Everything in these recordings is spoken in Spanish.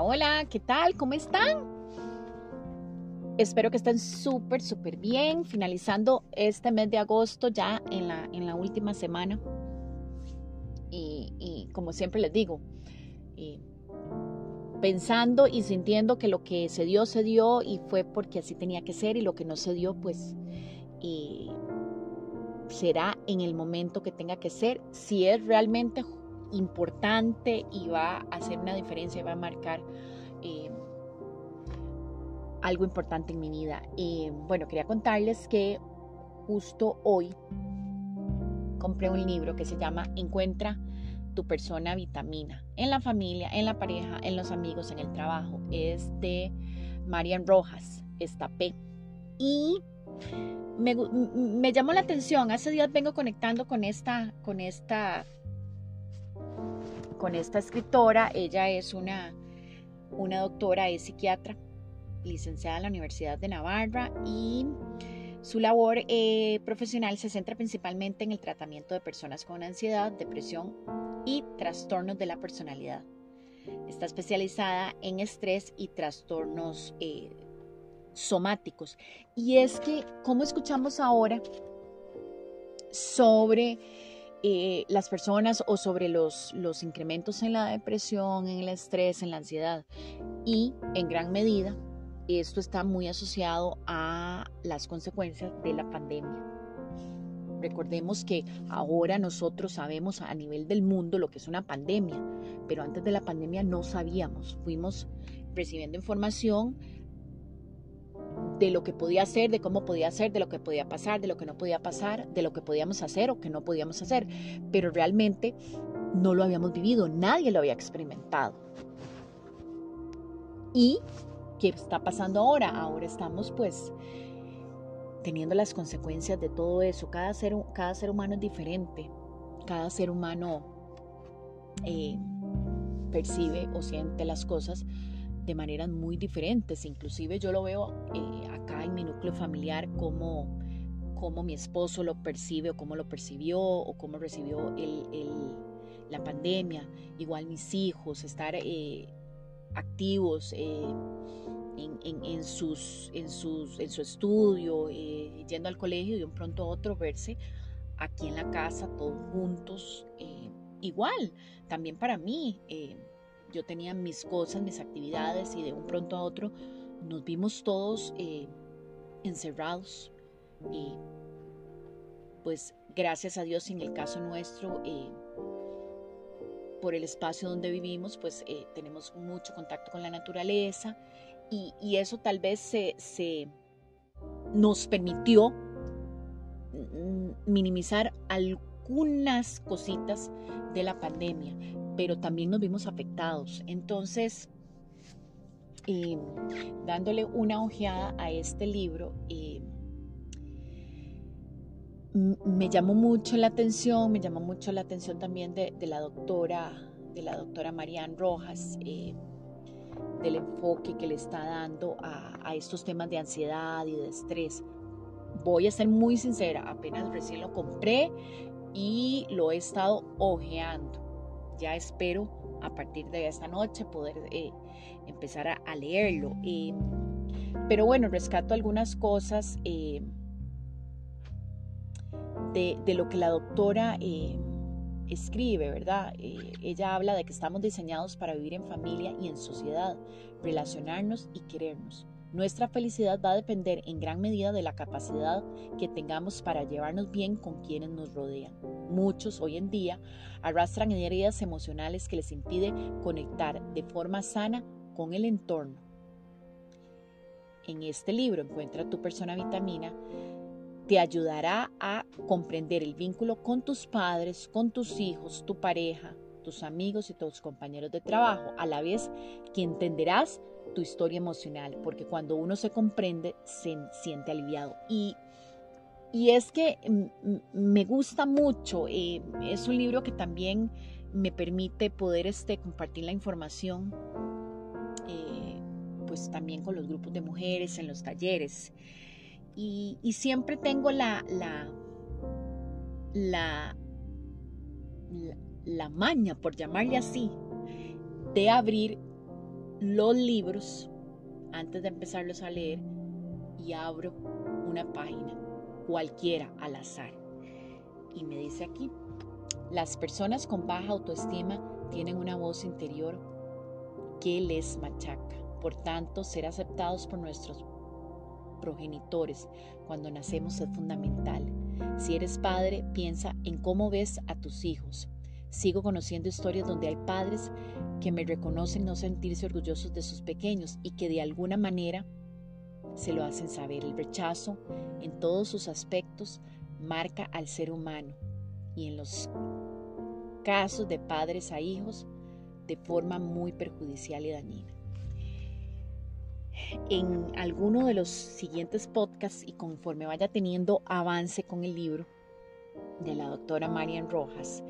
Hola, ¿qué tal? ¿Cómo están? Espero que estén súper, súper bien, finalizando este mes de agosto ya en la, en la última semana. Y, como siempre les digo, pensando y sintiendo que lo que se dio, se dio y fue porque así tenía que ser y lo que no se dio, pues será en el momento que tenga que ser, si es realmente importante y va a hacer una diferencia y va a marcar eh, algo importante en mi vida. y bueno, quería contarles que justo hoy compré un libro que se llama Encuentra tu persona vitamina en la familia, en la pareja, en los amigos, en el trabajo. Es de Marian Rojas, Estapé. Y me, me, llamó la atención. Hace días vengo conectando con esta, con esta con esta escritora. Ella es una, una doctora, es psiquiatra, licenciada en la Universidad de Navarra y su labor eh, profesional se centra principalmente en el tratamiento de personas con ansiedad, depresión y trastornos de la personalidad. Está especializada en estrés y trastornos eh, somáticos. Y es que, como escuchamos ahora sobre eh, las personas o sobre los, los incrementos en la depresión, en el estrés, en la ansiedad. Y en gran medida esto está muy asociado a las consecuencias de la pandemia. Recordemos que ahora nosotros sabemos a nivel del mundo lo que es una pandemia, pero antes de la pandemia no sabíamos. Fuimos recibiendo información de lo que podía hacer, de cómo podía hacer, de lo que podía pasar, de lo que no podía pasar, de lo que podíamos hacer o que no podíamos hacer, pero realmente no lo habíamos vivido, nadie lo había experimentado. ¿Y qué está pasando ahora? Ahora estamos pues teniendo las consecuencias de todo eso. Cada ser, cada ser humano es diferente, cada ser humano eh, percibe o siente las cosas de maneras muy diferentes. Inclusive yo lo veo eh, acá en mi núcleo familiar como, como mi esposo lo percibe o cómo lo percibió o cómo recibió la pandemia. Igual mis hijos, estar eh, activos. Eh, en, sus, en, sus, en su estudio, yendo al colegio y de un pronto a otro verse aquí en la casa, todos juntos, igual, también para mí, yo tenía mis cosas, mis actividades y de un pronto a otro nos vimos todos eh, encerrados y pues gracias a Dios en el caso nuestro eh, por el espacio donde vivimos pues eh, tenemos mucho contacto con la naturaleza y, eso tal vez se, se nos permitió mm, minimizar algunas cositas de la pandemia, pero también nos vimos afectados. Entonces, eh, dándole una ojeada a este libro, eh, me llamó mucho la atención, me llamó mucho la atención también de, la doctora, de la doctora Marian Rojas, eh, del enfoque que le está dando a, a, estos temas de ansiedad y de estrés. Voy a ser muy sincera, apenas recién lo compré y lo he estado ojeando ya espero a partir de esta noche poder eh, empezar a, leerlo. pero bueno, rescato algunas cosas eh, de, lo que la doctora eh, escribe, ¿verdad? ella habla de que estamos diseñados para vivir en familia y en sociedad, relacionarnos y querernos. Nuestra felicidad va a depender en gran medida de la capacidad que tengamos para llevarnos bien con quienes nos rodean. Muchos hoy en día arrastran heridas emocionales que les impiden conectar de forma sana con el entorno. En este libro Encuentra tu persona vitamina te ayudará a comprender el vínculo con tus padres, con tus hijos, tu pareja, tus amigos y tus compañeros de trabajo, a la vez que entenderás tu historia emocional, porque cuando uno se comprende, se siente aliviado. Y, y es que me gusta mucho, eh, es un libro que también me permite poder este, compartir la información, eh, pues también con los grupos de mujeres, en los talleres. Y, y siempre tengo la, la, la, la, la maña, por llamarle así, de abrir los libros antes de empezarlos a leer y abro una página, cualquiera al azar. Y me dice aquí, las personas con baja autoestima tienen una voz interior que les machaca. Por tanto, ser aceptados por nuestros progenitores cuando nacemos es fundamental. Si eres padre, piensa en cómo ves a tus hijos. Sigo conociendo historias donde hay padres que me reconocen no sentirse orgullosos de sus pequeños y que de alguna manera se lo hacen saber. El rechazo en todos sus aspectos marca al ser humano y en los casos de padres a hijos de forma muy perjudicial y dañina. En alguno de los siguientes podcasts y conforme vaya teniendo avance con el libro de la doctora Marian Rojas,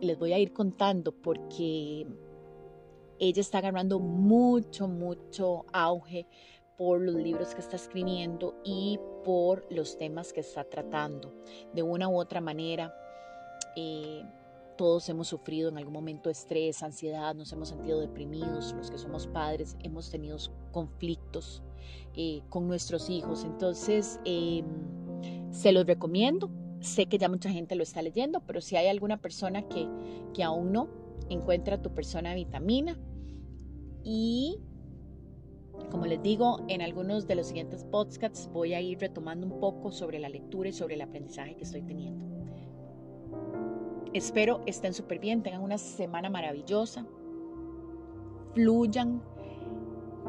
les voy a ir contando porque ella está agarrando mucho, mucho auge por los libros que está escribiendo y por los temas que está tratando. De una u otra manera, eh, todos hemos sufrido en algún momento estrés, ansiedad, nos hemos sentido deprimidos, los que somos padres hemos tenido conflictos eh, con nuestros hijos. Entonces, em, se los recomiendo. Sé que ya mucha gente lo está leyendo, pero si hay alguna persona que, que aún no, encuentra tu persona vitamina. Y como les digo, en algunos de los siguientes podcasts voy a ir retomando un poco sobre la lectura y sobre el aprendizaje que estoy teniendo. Espero estén súper bien, tengan una semana maravillosa, fluyan,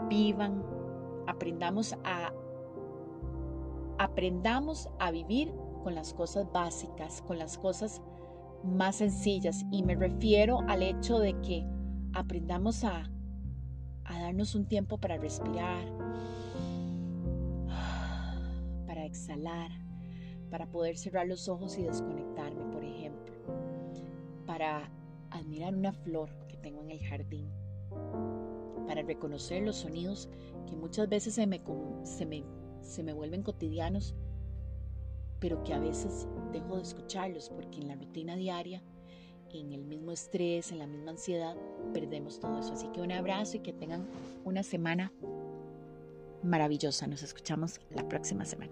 vivan, aprendamos a aprendamos a vivir con las cosas básicas, con las cosas más sencillas. Y me refiero al hecho de que aprendamos a, a darnos un tiempo para respirar, para exhalar, para poder cerrar los ojos y desconectarme, por ejemplo para admirar una flor que tengo en el jardín, para reconocer los sonidos que muchas veces se me, se me, se me vuelven cotidianos, pero que a veces dejo de escucharlos porque en la rutina diaria, en el mismo estrés, en la misma ansiedad, perdemos todo eso. Así que un abrazo y que tengan una semana maravillosa. Nos escuchamos la próxima semana.